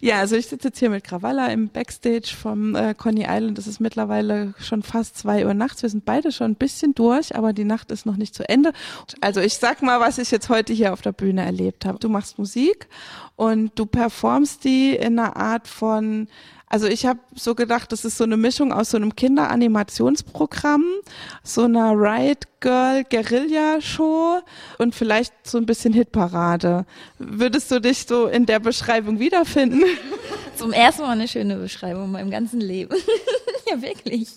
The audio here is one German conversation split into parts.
Ja, also ich sitze jetzt hier mit Krawalla im Backstage vom äh, Coney Island. Es ist mittlerweile schon fast zwei Uhr nachts. Wir sind beide schon ein bisschen durch, aber die Nacht ist noch nicht zu Ende. Also ich sag mal, was ich jetzt heute hier auf der Bühne erlebt habe. Du machst Musik und du performst die in einer Art von also ich habe so gedacht, das ist so eine Mischung aus so einem Kinderanimationsprogramm, so einer Riot Girl Guerilla Show und vielleicht so ein bisschen Hitparade. Würdest du dich so in der Beschreibung wiederfinden? Zum ersten Mal eine schöne Beschreibung in meinem ganzen Leben. ja, wirklich.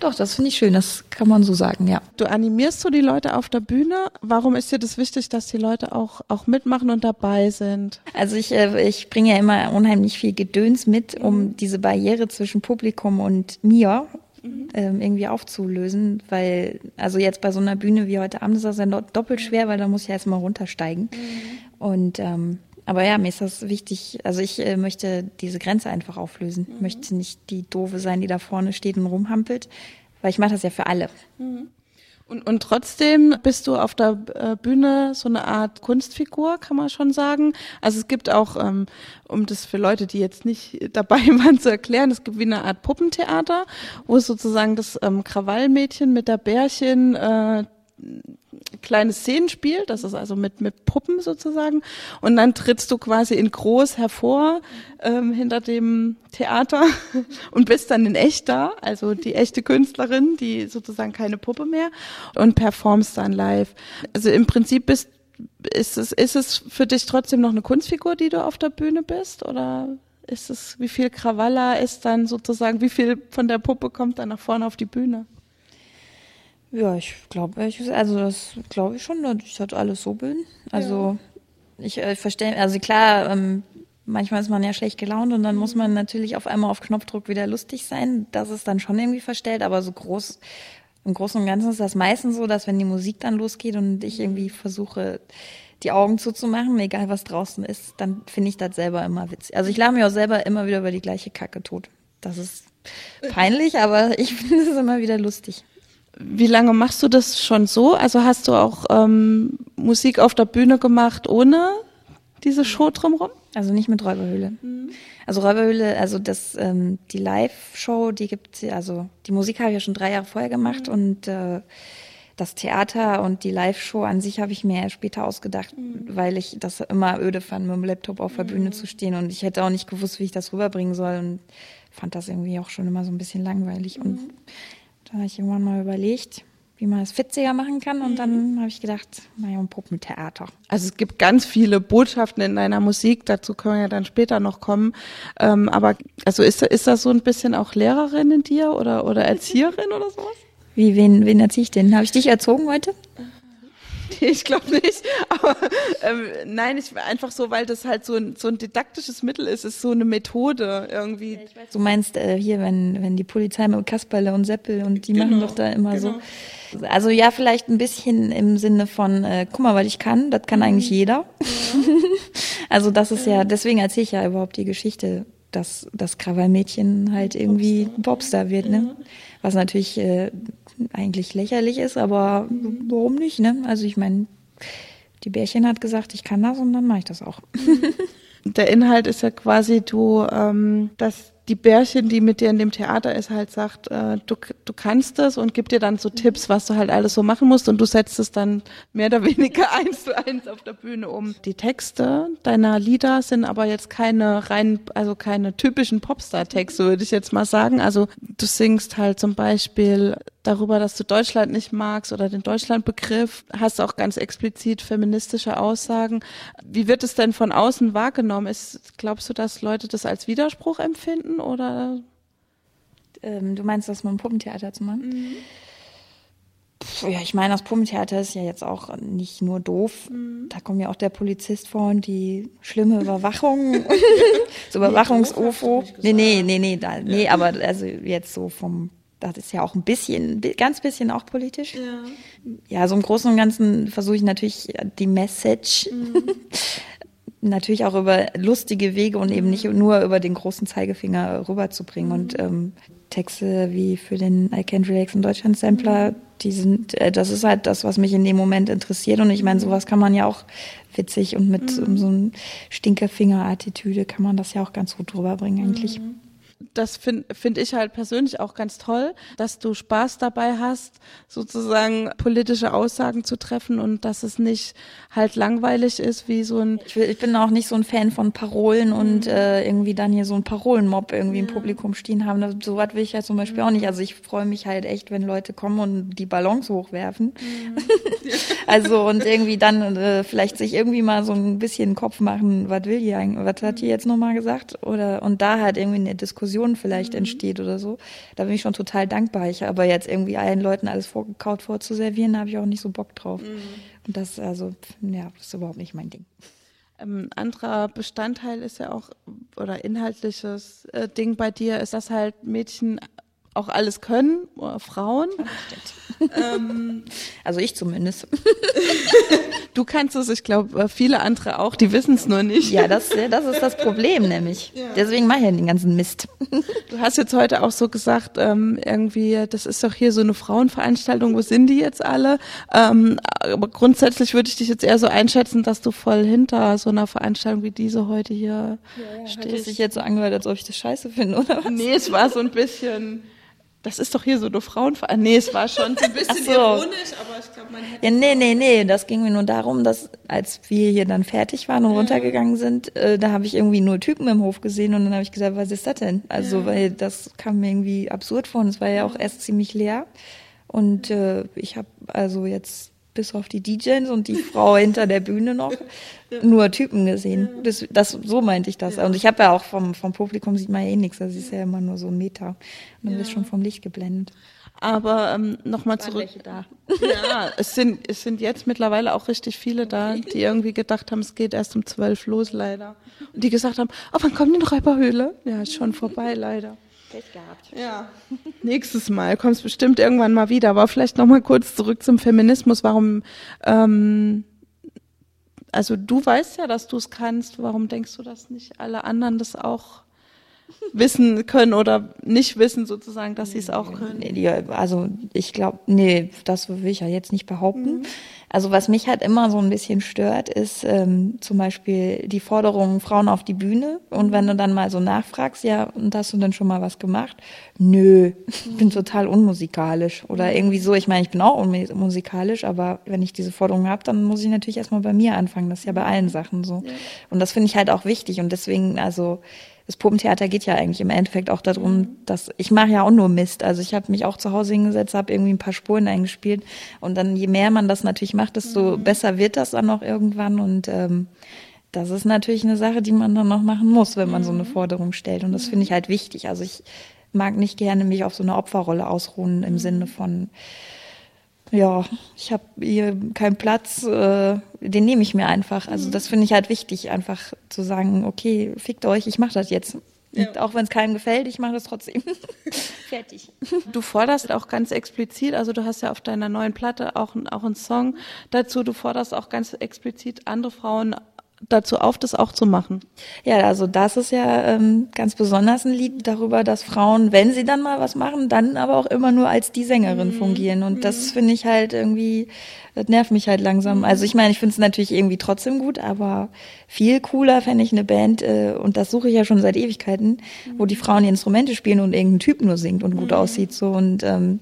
Doch, das finde ich schön, das kann man so sagen, ja. Du animierst so die Leute auf der Bühne. Warum ist dir das wichtig, dass die Leute auch, auch mitmachen und dabei sind? Also ich, äh, ich bringe ja immer unheimlich viel Gedöns mit, um mhm. Diese Barriere zwischen Publikum und mir mhm. ähm, irgendwie aufzulösen, weil, also jetzt bei so einer Bühne wie heute Abend ist das ja doppelt schwer, weil da muss ich erstmal runtersteigen. Mhm. Und ähm, aber ja, mir ist das wichtig. Also ich äh, möchte diese Grenze einfach auflösen. Mhm. Möchte nicht die Doofe sein, die da vorne steht und rumhampelt, weil ich mache das ja für alle. Mhm. Und, und trotzdem bist du auf der äh, Bühne so eine Art Kunstfigur, kann man schon sagen. Also es gibt auch, ähm, um das für Leute, die jetzt nicht dabei waren zu erklären, es gibt wie eine Art Puppentheater, wo sozusagen das ähm, Krawallmädchen mit der Bärchen äh, kleine Szenen spielt, das ist also mit, mit Puppen sozusagen. Und dann trittst du quasi in groß hervor ähm, hinter dem Theater und bist dann in echt da, also die echte Künstlerin, die sozusagen keine Puppe mehr und performst dann live. Also im Prinzip bist ist es, ist es für dich trotzdem noch eine Kunstfigur, die du auf der Bühne bist? Oder ist es, wie viel Krawalla ist dann sozusagen, wie viel von der Puppe kommt dann nach vorne auf die Bühne? Ja, ich glaube, also das glaube ich schon, dass ich das alles so bin. Also ja. ich äh, verstehe, also klar, ähm, manchmal ist man ja schlecht gelaunt und dann mhm. muss man natürlich auf einmal auf Knopfdruck wieder lustig sein. Das ist dann schon irgendwie verstellt, aber so groß, im Großen und Ganzen ist das meistens so, dass wenn die Musik dann losgeht und ich irgendwie versuche, die Augen zuzumachen, egal was draußen ist, dann finde ich das selber immer witzig. Also ich lache mir auch selber immer wieder über die gleiche Kacke tot. Das ist peinlich, aber ich finde es immer wieder lustig. Wie lange machst du das schon so? Also hast du auch ähm, Musik auf der Bühne gemacht ohne diese Show drumherum? Also nicht mit Räuberhöhle. Mhm. Also Räuberhöhle, also das ähm, die Live-Show, die gibt also die Musik habe ich ja schon drei Jahre vorher gemacht mhm. und äh, das Theater und die Live-Show an sich habe ich mir später ausgedacht, mhm. weil ich das immer öde fand, mit dem Laptop auf der Bühne mhm. zu stehen und ich hätte auch nicht gewusst, wie ich das rüberbringen soll und fand das irgendwie auch schon immer so ein bisschen langweilig und Da habe ich irgendwann mal überlegt, wie man es witziger machen kann. Und dann mhm. habe ich gedacht, naja, ein Puppentheater. Also es gibt ganz viele Botschaften in deiner Musik, dazu können wir ja dann später noch kommen. Ähm, aber also ist, ist das so ein bisschen auch Lehrerin in dir oder, oder Erzieherin oder sowas? Wie, wen, wen erziehe ich denn? Habe ich dich erzogen heute? ich glaube nicht. Aber ähm, nein, ich einfach so, weil das halt so ein, so ein didaktisches Mittel ist, ist so eine Methode irgendwie. Du meinst äh, hier, wenn, wenn die Polizei mit Kasperle und Seppel und die genau, machen doch da immer genau. so. Also ja, vielleicht ein bisschen im Sinne von, äh, guck mal, was ich kann, das kann mhm. eigentlich jeder. Ja. also das ist ja, deswegen erzähle ich ja überhaupt die Geschichte, dass das Krawallmädchen halt irgendwie Popstar, Popstar wird, ne? Ja. Was natürlich äh, eigentlich lächerlich ist, aber warum nicht, ne? Also ich meine, die Bärchen hat gesagt, ich kann das und dann mache ich das auch. Der Inhalt ist ja quasi du, ähm, dass die Bärchen, die mit dir in dem Theater ist, halt sagt, äh, du, du kannst das und gibt dir dann so Tipps, was du halt alles so machen musst und du setzt es dann mehr oder weniger eins zu eins auf der Bühne um. Die Texte deiner Lieder sind aber jetzt keine rein, also keine typischen Popstar-Texte, würde ich jetzt mal sagen. Also du singst halt zum Beispiel darüber, dass du Deutschland nicht magst oder den Deutschlandbegriff, hast auch ganz explizit feministische Aussagen. Wie wird es denn von außen wahrgenommen? Ist, glaubst du, dass Leute das als Widerspruch empfinden oder? Ähm, du meinst, das mit dem Puppentheater zu machen? Mhm. ja, ich meine, das Puppentheater ist ja jetzt auch nicht nur doof. Mhm. Da kommt ja auch der Polizist vor und die schlimme Überwachung, so Überwachungs-UFO. Nee, nee, nee, nee, da, nee, aber also jetzt so vom das ist ja auch ein bisschen, ganz bisschen auch politisch. Ja, ja so im Großen und Ganzen versuche ich natürlich die Message mhm. natürlich auch über lustige Wege und eben nicht nur über den großen Zeigefinger rüberzubringen. Und ähm, Texte wie für den I Can't Relax in Deutschland Sampler, die sind, äh, das ist halt das, was mich in dem Moment interessiert. Und ich meine, sowas kann man ja auch witzig und mit mhm. so einem Stinkefinger-Attitüde kann man das ja auch ganz gut rüberbringen eigentlich. Mhm das finde find ich halt persönlich auch ganz toll, dass du Spaß dabei hast, sozusagen politische Aussagen zu treffen und dass es nicht halt langweilig ist wie so ein. Ich, will, ich bin auch nicht so ein Fan von Parolen mhm. und äh, irgendwie dann hier so ein Parolenmob irgendwie ja. im Publikum stehen haben. Das, so was will ich ja zum Beispiel mhm. auch nicht. Also ich freue mich halt echt, wenn Leute kommen und die Ballons hochwerfen. Mhm. also und irgendwie dann äh, vielleicht sich irgendwie mal so ein bisschen Kopf machen, was will die eigentlich, was hat die jetzt nochmal gesagt? Oder und da halt irgendwie eine Diskussion Diskussion vielleicht mhm. entsteht oder so. Da bin ich schon total dankbar. Ich aber jetzt irgendwie allen Leuten alles vorgekaut vorzuservieren, da habe ich auch nicht so Bock drauf. Mhm. Und das also ja, das ist überhaupt nicht mein Ding. Ein ähm, anderer Bestandteil ist ja auch oder inhaltliches äh, Ding bei dir ist, dass halt Mädchen auch alles können, oder Frauen. ähm, also ich zumindest. du kannst es, ich glaube, äh, viele andere auch, die wissen es nur nicht. Ja, das, das ist das Problem nämlich. Ja. Deswegen mache ich ja den ganzen Mist. Du hast jetzt heute auch so gesagt, ähm, irgendwie, das ist doch hier so eine Frauenveranstaltung, wo sind die jetzt alle? Ähm, aber grundsätzlich würde ich dich jetzt eher so einschätzen, dass du voll hinter so einer Veranstaltung wie diese heute hier ja, ja, stehst. Hat sich jetzt so angehört, als ob ich das scheiße finde, oder was? Nee, es war so ein bisschen das ist doch hier so eine Frauenverein. Nee, es war schon ein bisschen so. ironisch, aber ich glaube, man hätte. Ja, nee, nee, nee. Das ging mir nur darum, dass als wir hier dann fertig waren und ja. runtergegangen sind, äh, da habe ich irgendwie nur Typen im Hof gesehen und dann habe ich gesagt, was ist das denn? Also, ja. weil das kam mir irgendwie absurd vor und es war ja auch erst ziemlich leer. Und äh, ich habe also jetzt bis auf die DJs und die Frau hinter der Bühne noch ja. nur Typen gesehen. Ja. Das, das, so meinte ich das. Ja. Und ich habe ja auch vom, vom Publikum sieht man ja eh nichts. Das ist ja immer nur so ein Meter. Und dann wirst schon vom Licht geblendet. Aber ähm, nochmal zurück. Da. Ja, es sind, es sind jetzt mittlerweile auch richtig viele da, die irgendwie gedacht haben, es geht erst um zwölf los, leider. Und die gesagt haben, oh, wann kommt die noch Räuberhöhle? Ja, ist schon vorbei, leider. Pech gehabt. Ja. Nächstes Mal kommst bestimmt irgendwann mal wieder. Aber vielleicht noch mal kurz zurück zum Feminismus. Warum? Ähm, also du weißt ja, dass du es kannst. Warum denkst du, dass nicht alle anderen das auch wissen können oder nicht wissen sozusagen, dass sie es auch können? Also ich glaube, nee, das will ich ja jetzt nicht behaupten. Mhm. Also was mich halt immer so ein bisschen stört, ist ähm, zum Beispiel die Forderung Frauen auf die Bühne. Und wenn du dann mal so nachfragst, ja, und hast du denn schon mal was gemacht? Nö, ich bin total unmusikalisch. Oder irgendwie so, ich meine, ich bin auch unmusikalisch, aber wenn ich diese Forderung habe, dann muss ich natürlich erstmal bei mir anfangen. Das ist ja bei allen Sachen so. Und das finde ich halt auch wichtig. Und deswegen, also das Puppentheater geht ja eigentlich im Endeffekt auch darum, mhm. dass ich mache ja auch nur Mist. Also ich habe mich auch zu Hause hingesetzt, habe irgendwie ein paar Spuren eingespielt und dann je mehr man das natürlich macht, desto mhm. besser wird das dann auch irgendwann und ähm, das ist natürlich eine Sache, die man dann noch machen muss, wenn man mhm. so eine mhm. Forderung stellt und das finde ich halt wichtig. Also ich mag nicht gerne mich auf so eine Opferrolle ausruhen im mhm. Sinne von ja, ich habe hier keinen Platz, äh, den nehme ich mir einfach. Also mhm. das finde ich halt wichtig, einfach zu sagen, okay, fickt euch, ich mache das jetzt. Ja. auch wenn es keinem gefällt, ich mache das trotzdem. Fertig. Du forderst auch ganz explizit, also du hast ja auf deiner neuen Platte auch, auch einen Song dazu, du forderst auch ganz explizit andere Frauen dazu auf, das auch zu machen. Ja, also das ist ja ähm, ganz besonders ein Lied darüber, dass Frauen, wenn sie dann mal was machen, dann aber auch immer nur als die Sängerin mhm. fungieren. Und mhm. das finde ich halt irgendwie, das nervt mich halt langsam. Also ich meine, ich finde es natürlich irgendwie trotzdem gut, aber viel cooler fände ich eine Band, äh, und das suche ich ja schon seit Ewigkeiten, mhm. wo die Frauen die Instrumente spielen und irgendein Typ nur singt und gut mhm. aussieht. So und ähm,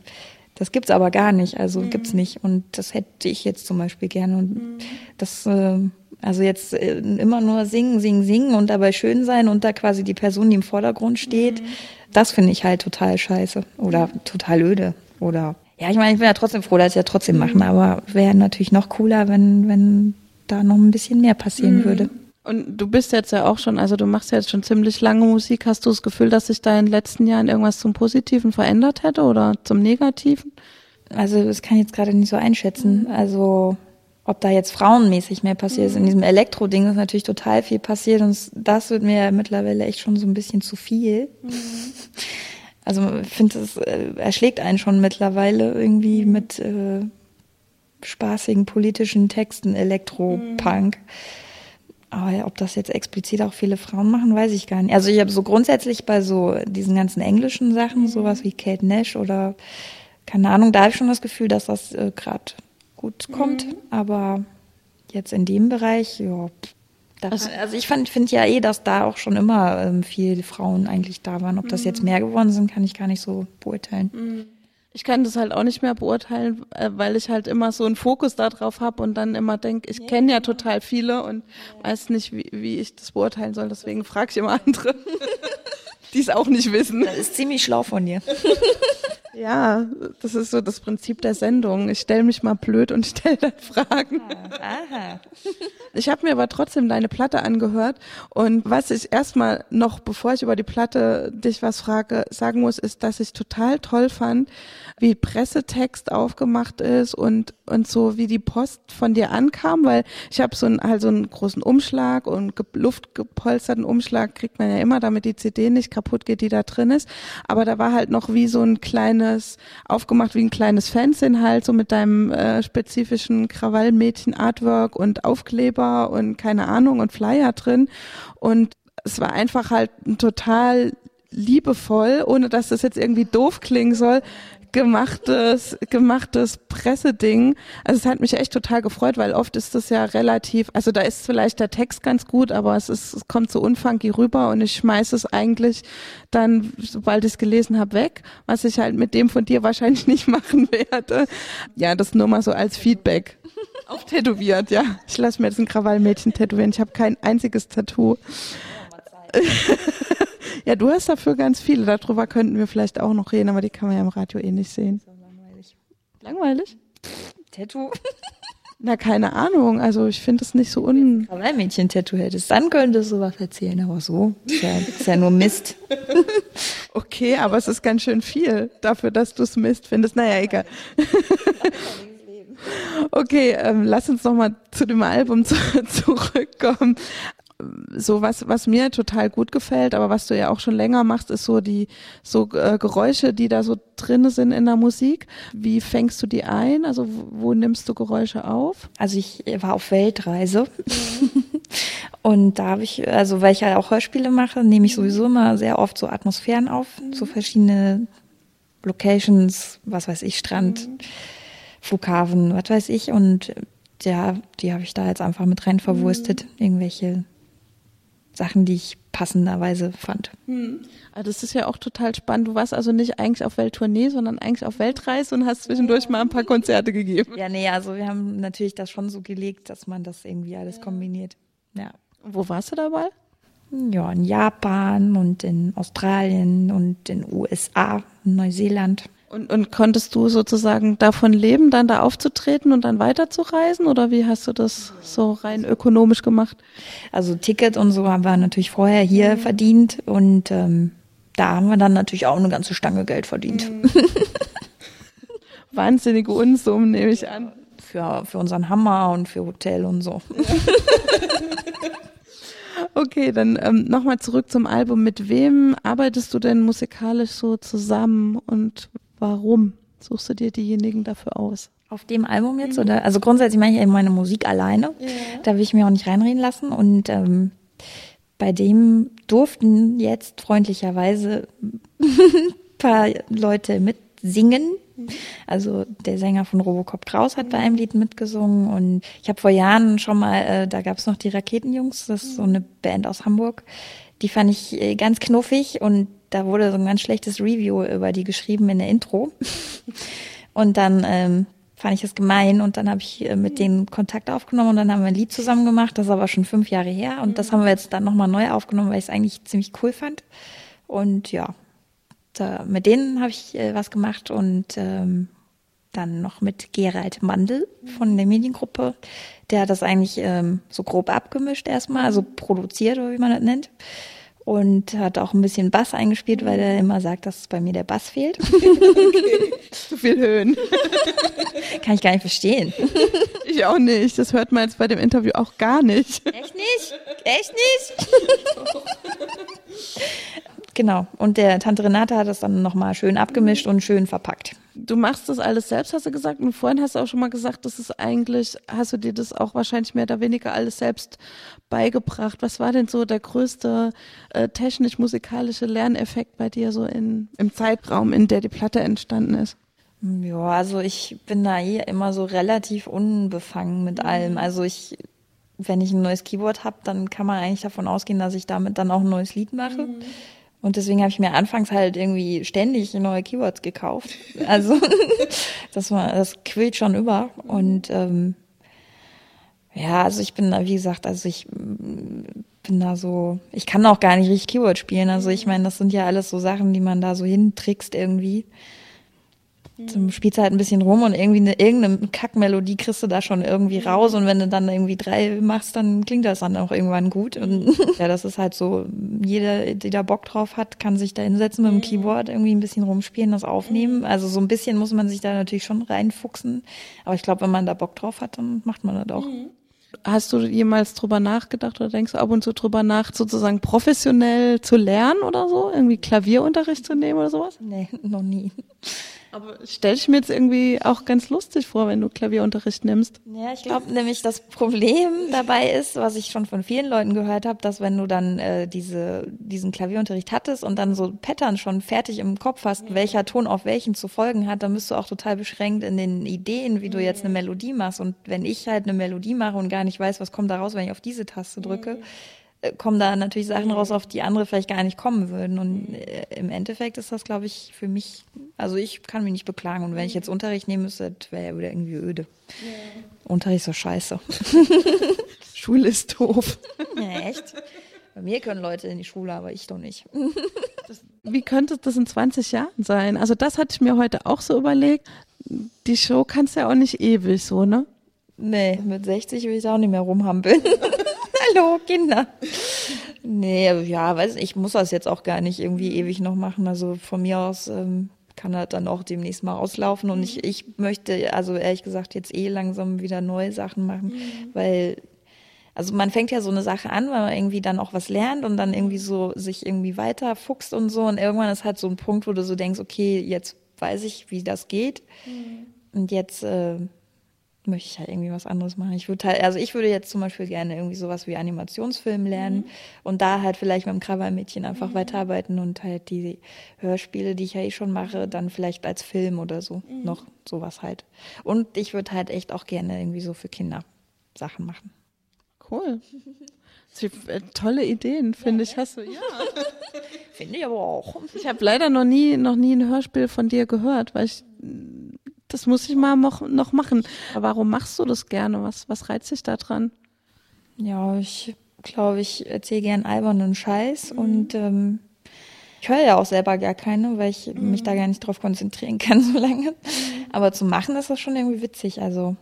das gibt's aber gar nicht, also mhm. gibt's nicht. Und das hätte ich jetzt zum Beispiel gerne. Und mhm. das äh, also jetzt äh, immer nur singen, singen, singen und dabei schön sein und da quasi die Person, die im Vordergrund steht, mhm. das finde ich halt total scheiße oder total öde oder ja, ich meine, ich bin ja trotzdem froh, dass sie ja trotzdem machen, mhm. aber wäre natürlich noch cooler, wenn wenn da noch ein bisschen mehr passieren mhm. würde. Und du bist jetzt ja auch schon, also du machst ja jetzt schon ziemlich lange Musik. Hast du das Gefühl, dass sich da in den letzten Jahren irgendwas zum Positiven verändert hätte oder zum Negativen? Also das kann ich jetzt gerade nicht so einschätzen. Also ob da jetzt frauenmäßig mehr passiert ist. In diesem Elektro-Ding ist natürlich total viel passiert und das wird mir ja mittlerweile echt schon so ein bisschen zu viel. Mhm. Also ich finde, es äh, erschlägt einen schon mittlerweile irgendwie mit äh, spaßigen politischen Texten, Elektro-Punk. Mhm. Aber ob das jetzt explizit auch viele Frauen machen, weiß ich gar nicht. Also ich habe so grundsätzlich bei so diesen ganzen englischen Sachen, mhm. sowas wie Kate Nash oder keine Ahnung, da habe ich schon das Gefühl, dass das äh, gerade gut kommt. Mhm. Aber jetzt in dem Bereich, ja. Also, also, ich finde ja eh, dass da auch schon immer ähm, viele Frauen eigentlich da waren. Ob das jetzt mhm. mehr geworden sind, kann ich gar nicht so beurteilen. Mhm. Ich kann das halt auch nicht mehr beurteilen, äh, weil ich halt immer so einen Fokus darauf habe und dann immer denke, ich kenne ja total viele und weiß nicht, wie, wie ich das beurteilen soll. Deswegen frage ich immer andere, die es auch nicht wissen. Das ist ziemlich schlau von dir. Ja, das ist so das Prinzip der Sendung. Ich stelle mich mal blöd und stelle dann Fragen. Aha. Ich habe mir aber trotzdem deine Platte angehört und was ich erstmal noch, bevor ich über die Platte dich was frage, sagen muss, ist, dass ich total toll fand, wie Pressetext aufgemacht ist und und so wie die Post von dir ankam, weil ich habe so einen halt so einen großen Umschlag und luftgepolsterten Umschlag kriegt man ja immer, damit die CD nicht kaputt geht, die da drin ist. Aber da war halt noch wie so ein kleines aufgemacht wie ein kleines Fanzine halt so mit deinem äh, spezifischen Krawallmädchen Artwork und Aufkleber und keine Ahnung und Flyer drin. Und es war einfach halt ein total liebevoll, ohne dass das jetzt irgendwie doof klingen soll, gemachtes, gemachtes Presseding. Also es hat mich echt total gefreut, weil oft ist das ja relativ, also da ist vielleicht der Text ganz gut, aber es ist, es kommt so unfunky rüber und ich schmeiße es eigentlich dann, sobald ich es gelesen habe, weg, was ich halt mit dem von dir wahrscheinlich nicht machen werde. Ja, das nur mal so als Feedback. Auf tätowiert, ja. Ich lasse mir jetzt ein Krawallmädchen tätowieren. Ich habe kein einziges Tattoo. Ja, du hast dafür ganz viele. Darüber könnten wir vielleicht auch noch reden, aber die kann man ja im Radio eh nicht sehen. langweilig. Langweilig? Tattoo? Na, keine Ahnung. Also ich finde es nicht so un... Aber ein Mädchen-Tattoo hättest, dann könntest du was erzählen. Aber so ist ja, ist ja nur Mist. okay, aber es ist ganz schön viel dafür, dass du es Mist findest. Naja, egal. Okay, ähm, lass uns noch mal zu dem Album zu, zurückkommen so was, was mir total gut gefällt, aber was du ja auch schon länger machst, ist so die so äh, Geräusche, die da so drinne sind in der Musik. Wie fängst du die ein? Also wo, nimmst du Geräusche auf? Also ich war auf Weltreise. Und da habe ich, also weil ich ja auch Hörspiele mache, nehme ich sowieso immer sehr oft so Atmosphären auf, so verschiedene Locations, was weiß ich, Strand, mhm. Flughafen, was weiß ich. Und ja, die habe ich da jetzt einfach mit rein verwurstet. Mhm. Irgendwelche Sachen, die ich passenderweise fand. Hm. Also das ist ja auch total spannend. Du warst also nicht eigentlich auf Welttournee, sondern eigentlich auf Weltreise und hast zwischendurch mal ein paar Konzerte gegeben. Ja, nee, also wir haben natürlich das schon so gelegt, dass man das irgendwie alles kombiniert. Ja. Wo warst du dabei? Ja, in Japan und in Australien und in USA, in Neuseeland. Und, und konntest du sozusagen davon leben, dann da aufzutreten und dann weiterzureisen? Oder wie hast du das so rein ökonomisch gemacht? Also Ticket und so haben wir natürlich vorher hier mhm. verdient und ähm, da haben wir dann natürlich auch eine ganze Stange Geld verdient. Mhm. Wahnsinnige Unsummen, nehme ich an. Für, für unseren Hammer und für Hotel und so. Ja. Okay, dann ähm, nochmal zurück zum Album. Mit wem arbeitest du denn musikalisch so zusammen und Warum suchst du dir diejenigen dafür aus? Auf dem Album jetzt? Mhm. Oder? Also grundsätzlich mache ich eben meine Musik alleine. Ja. Da will ich mir auch nicht reinreden lassen. Und ähm, bei dem durften jetzt freundlicherweise ein paar Leute mitsingen. Also der Sänger von Robocop Kraus hat bei einem Lied mitgesungen und ich habe vor Jahren schon mal, äh, da gab es noch die Raketenjungs, das ist so eine Band aus Hamburg. Die fand ich äh, ganz knuffig und da wurde so ein ganz schlechtes Review über die geschrieben in der Intro. Und dann ähm, fand ich es gemein und dann habe ich äh, mit denen Kontakt aufgenommen und dann haben wir ein Lied zusammen gemacht. Das ist aber schon fünf Jahre her und das haben wir jetzt dann nochmal neu aufgenommen, weil ich es eigentlich ziemlich cool fand. Und ja, da, mit denen habe ich äh, was gemacht und ähm, dann noch mit Gerald Mandel von der Mediengruppe. Der hat das eigentlich ähm, so grob abgemischt erstmal, also produziert oder wie man das nennt und hat auch ein bisschen Bass eingespielt, weil er immer sagt, dass bei mir der Bass fehlt. okay. Zu viel Höhen. Kann ich gar nicht verstehen. Ich auch nicht. Das hört man jetzt bei dem Interview auch gar nicht. Echt nicht? Echt nicht? Genau. Und der Tante Renate hat das dann nochmal schön abgemischt und schön verpackt. Du machst das alles selbst, hast du gesagt. Und vorhin hast du auch schon mal gesagt, das ist eigentlich, hast du dir das auch wahrscheinlich mehr oder weniger alles selbst beigebracht. Was war denn so der größte äh, technisch-musikalische Lerneffekt bei dir so in, im Zeitraum, in der die Platte entstanden ist? Ja, also ich bin da eh immer so relativ unbefangen mit allem. Also ich, wenn ich ein neues Keyboard habe, dann kann man eigentlich davon ausgehen, dass ich damit dann auch ein neues Lied mache. Mhm. Und deswegen habe ich mir anfangs halt irgendwie ständig neue Keywords gekauft. Also das war, das quillt schon über. Und ähm, ja, also ich bin da, wie gesagt, also ich bin da so, ich kann auch gar nicht richtig Keyword spielen. Also ich meine, das sind ja alles so Sachen, die man da so hintrickst irgendwie. Zum spielst halt ein bisschen rum und irgendwie eine, irgendeine Kackmelodie kriegst du da schon irgendwie raus und wenn du dann irgendwie drei machst, dann klingt das dann auch irgendwann gut und ja, das ist halt so, jeder, der da Bock drauf hat, kann sich da hinsetzen mit dem Keyboard, irgendwie ein bisschen rumspielen, das aufnehmen. Also so ein bisschen muss man sich da natürlich schon reinfuchsen, aber ich glaube, wenn man da Bock drauf hat, dann macht man das auch. Mhm. Hast du jemals drüber nachgedacht oder denkst du ab und zu drüber nach, sozusagen professionell zu lernen oder so? Irgendwie Klavierunterricht zu nehmen oder sowas? Nee, noch nie. Aber stelle ich mir jetzt irgendwie auch ganz lustig vor, wenn du Klavierunterricht nimmst. Ja, ich glaube nämlich, das Problem dabei ist, was ich schon von vielen Leuten gehört habe, dass wenn du dann äh, diese, diesen Klavierunterricht hattest und dann so Pattern schon fertig im Kopf hast, ja. welcher Ton auf welchen zu folgen hat, dann bist du auch total beschränkt in den Ideen, wie du jetzt eine Melodie machst. Und wenn ich halt eine Melodie mache und gar nicht weiß, was kommt da raus, wenn ich auf diese Taste drücke, ja kommen da natürlich Sachen raus, auf die andere vielleicht gar nicht kommen würden. Und äh, im Endeffekt ist das, glaube ich, für mich, also ich kann mich nicht beklagen. Und wenn ich jetzt Unterricht nehmen müsste, wäre ja wieder irgendwie öde. Ja. Unterricht ist so scheiße. Schule ist doof. Ja, echt? Bei mir können Leute in die Schule, aber ich doch nicht. Das, wie könnte das in 20 Jahren sein? Also das hatte ich mir heute auch so überlegt. Die Show kannst du ja auch nicht ewig so, ne? Nee, mit 60 will ich da auch nicht mehr rumhampeln. Hallo, Kinder. Nee, ja, weiß ich muss das jetzt auch gar nicht irgendwie ewig noch machen. Also von mir aus ähm, kann das dann auch demnächst mal auslaufen. Und ich, ich möchte, also ehrlich gesagt, jetzt eh langsam wieder neue Sachen machen, mhm. weil also man fängt ja so eine Sache an, weil man irgendwie dann auch was lernt und dann irgendwie so sich irgendwie weiter fuchst und so. Und irgendwann ist halt so ein Punkt, wo du so denkst, okay, jetzt weiß ich, wie das geht. Mhm. Und jetzt äh, möchte ich halt irgendwie was anderes machen. Ich würde halt, also ich würde jetzt zum Beispiel gerne irgendwie sowas wie Animationsfilm lernen mhm. und da halt vielleicht mit dem Krawallmädchen einfach mhm. weiterarbeiten und halt die Hörspiele, die ich ja eh schon mache, dann vielleicht als Film oder so mhm. noch sowas halt. Und ich würde halt echt auch gerne irgendwie so für Kinder Sachen machen. Cool. Äh, tolle Ideen, finde ja, ich, hast du. Ja. finde ich aber auch. Ich habe leider noch nie, noch nie ein Hörspiel von dir gehört, weil ich das muss ich mal noch, noch machen. Warum machst du das gerne? Was, was reizt dich da dran? Ja, ich glaube, ich erzähle gern albernen Scheiß mhm. und ähm, ich höre ja auch selber gar keine, weil ich mhm. mich da gar nicht drauf konzentrieren kann so lange. Mhm. Aber zu machen ist das schon irgendwie witzig. Also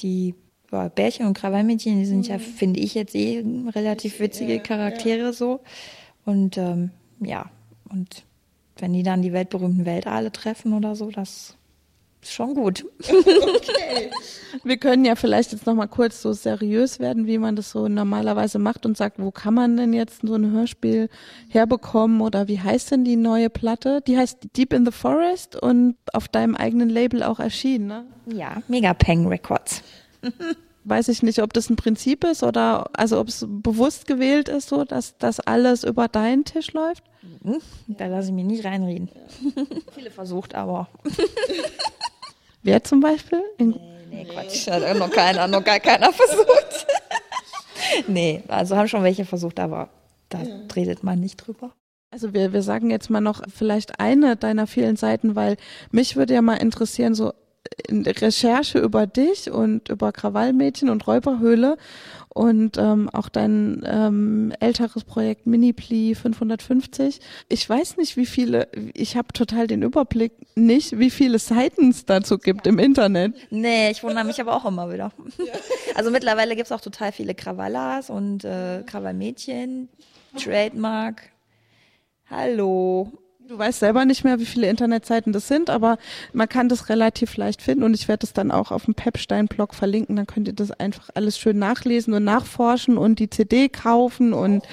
die ja, Bärchen und Krawallmädchen, die sind ja, mhm. finde ich jetzt eh relativ witzige Charaktere ja. so. Und ähm, ja, und wenn die dann die weltberühmten Weltale treffen oder so, das schon gut. Okay. Wir können ja vielleicht jetzt noch mal kurz so seriös werden, wie man das so normalerweise macht und sagt, wo kann man denn jetzt so ein Hörspiel herbekommen oder wie heißt denn die neue Platte? Die heißt Deep in the Forest und auf deinem eigenen Label auch erschienen, ne? Ja, Megapeng Records. Weiß ich nicht, ob das ein Prinzip ist oder also ob es bewusst gewählt ist, so dass das alles über deinen Tisch läuft. Mhm. Da lasse ich mich nicht reinreden. Viele versucht, aber. Wer zum Beispiel? In nee, nee, Quatsch. Hat noch keiner, noch gar keiner versucht. nee, also haben schon welche versucht, aber da ja. redet man nicht drüber. Also wir, wir sagen jetzt mal noch vielleicht eine deiner vielen Seiten, weil mich würde ja mal interessieren, so in Recherche über dich und über Krawallmädchen und Räuberhöhle und ähm, auch dein ähm, älteres Projekt Mini-Pli 550. Ich weiß nicht, wie viele, ich habe total den Überblick nicht, wie viele Seiten es dazu gibt im Internet. Nee, ich wundere mich aber auch immer wieder. Ja. Also mittlerweile gibt es auch total viele Krawallas und äh, Krawallmädchen, Trademark. Hallo. Du weißt selber nicht mehr, wie viele Internetseiten das sind, aber man kann das relativ leicht finden und ich werde das dann auch auf dem Pepstein-Blog verlinken. Dann könnt ihr das einfach alles schön nachlesen und nachforschen und die CD kaufen und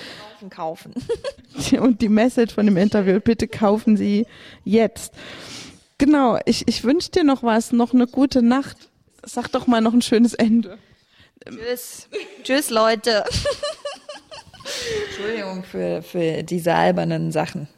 kaufen. und die Message von dem Interview, bitte kaufen Sie jetzt. Genau, ich, ich wünsche dir noch was, noch eine gute Nacht. Sag doch mal noch ein schönes Ende. Tschüss. Tschüss, Leute. Entschuldigung für, für diese albernen Sachen.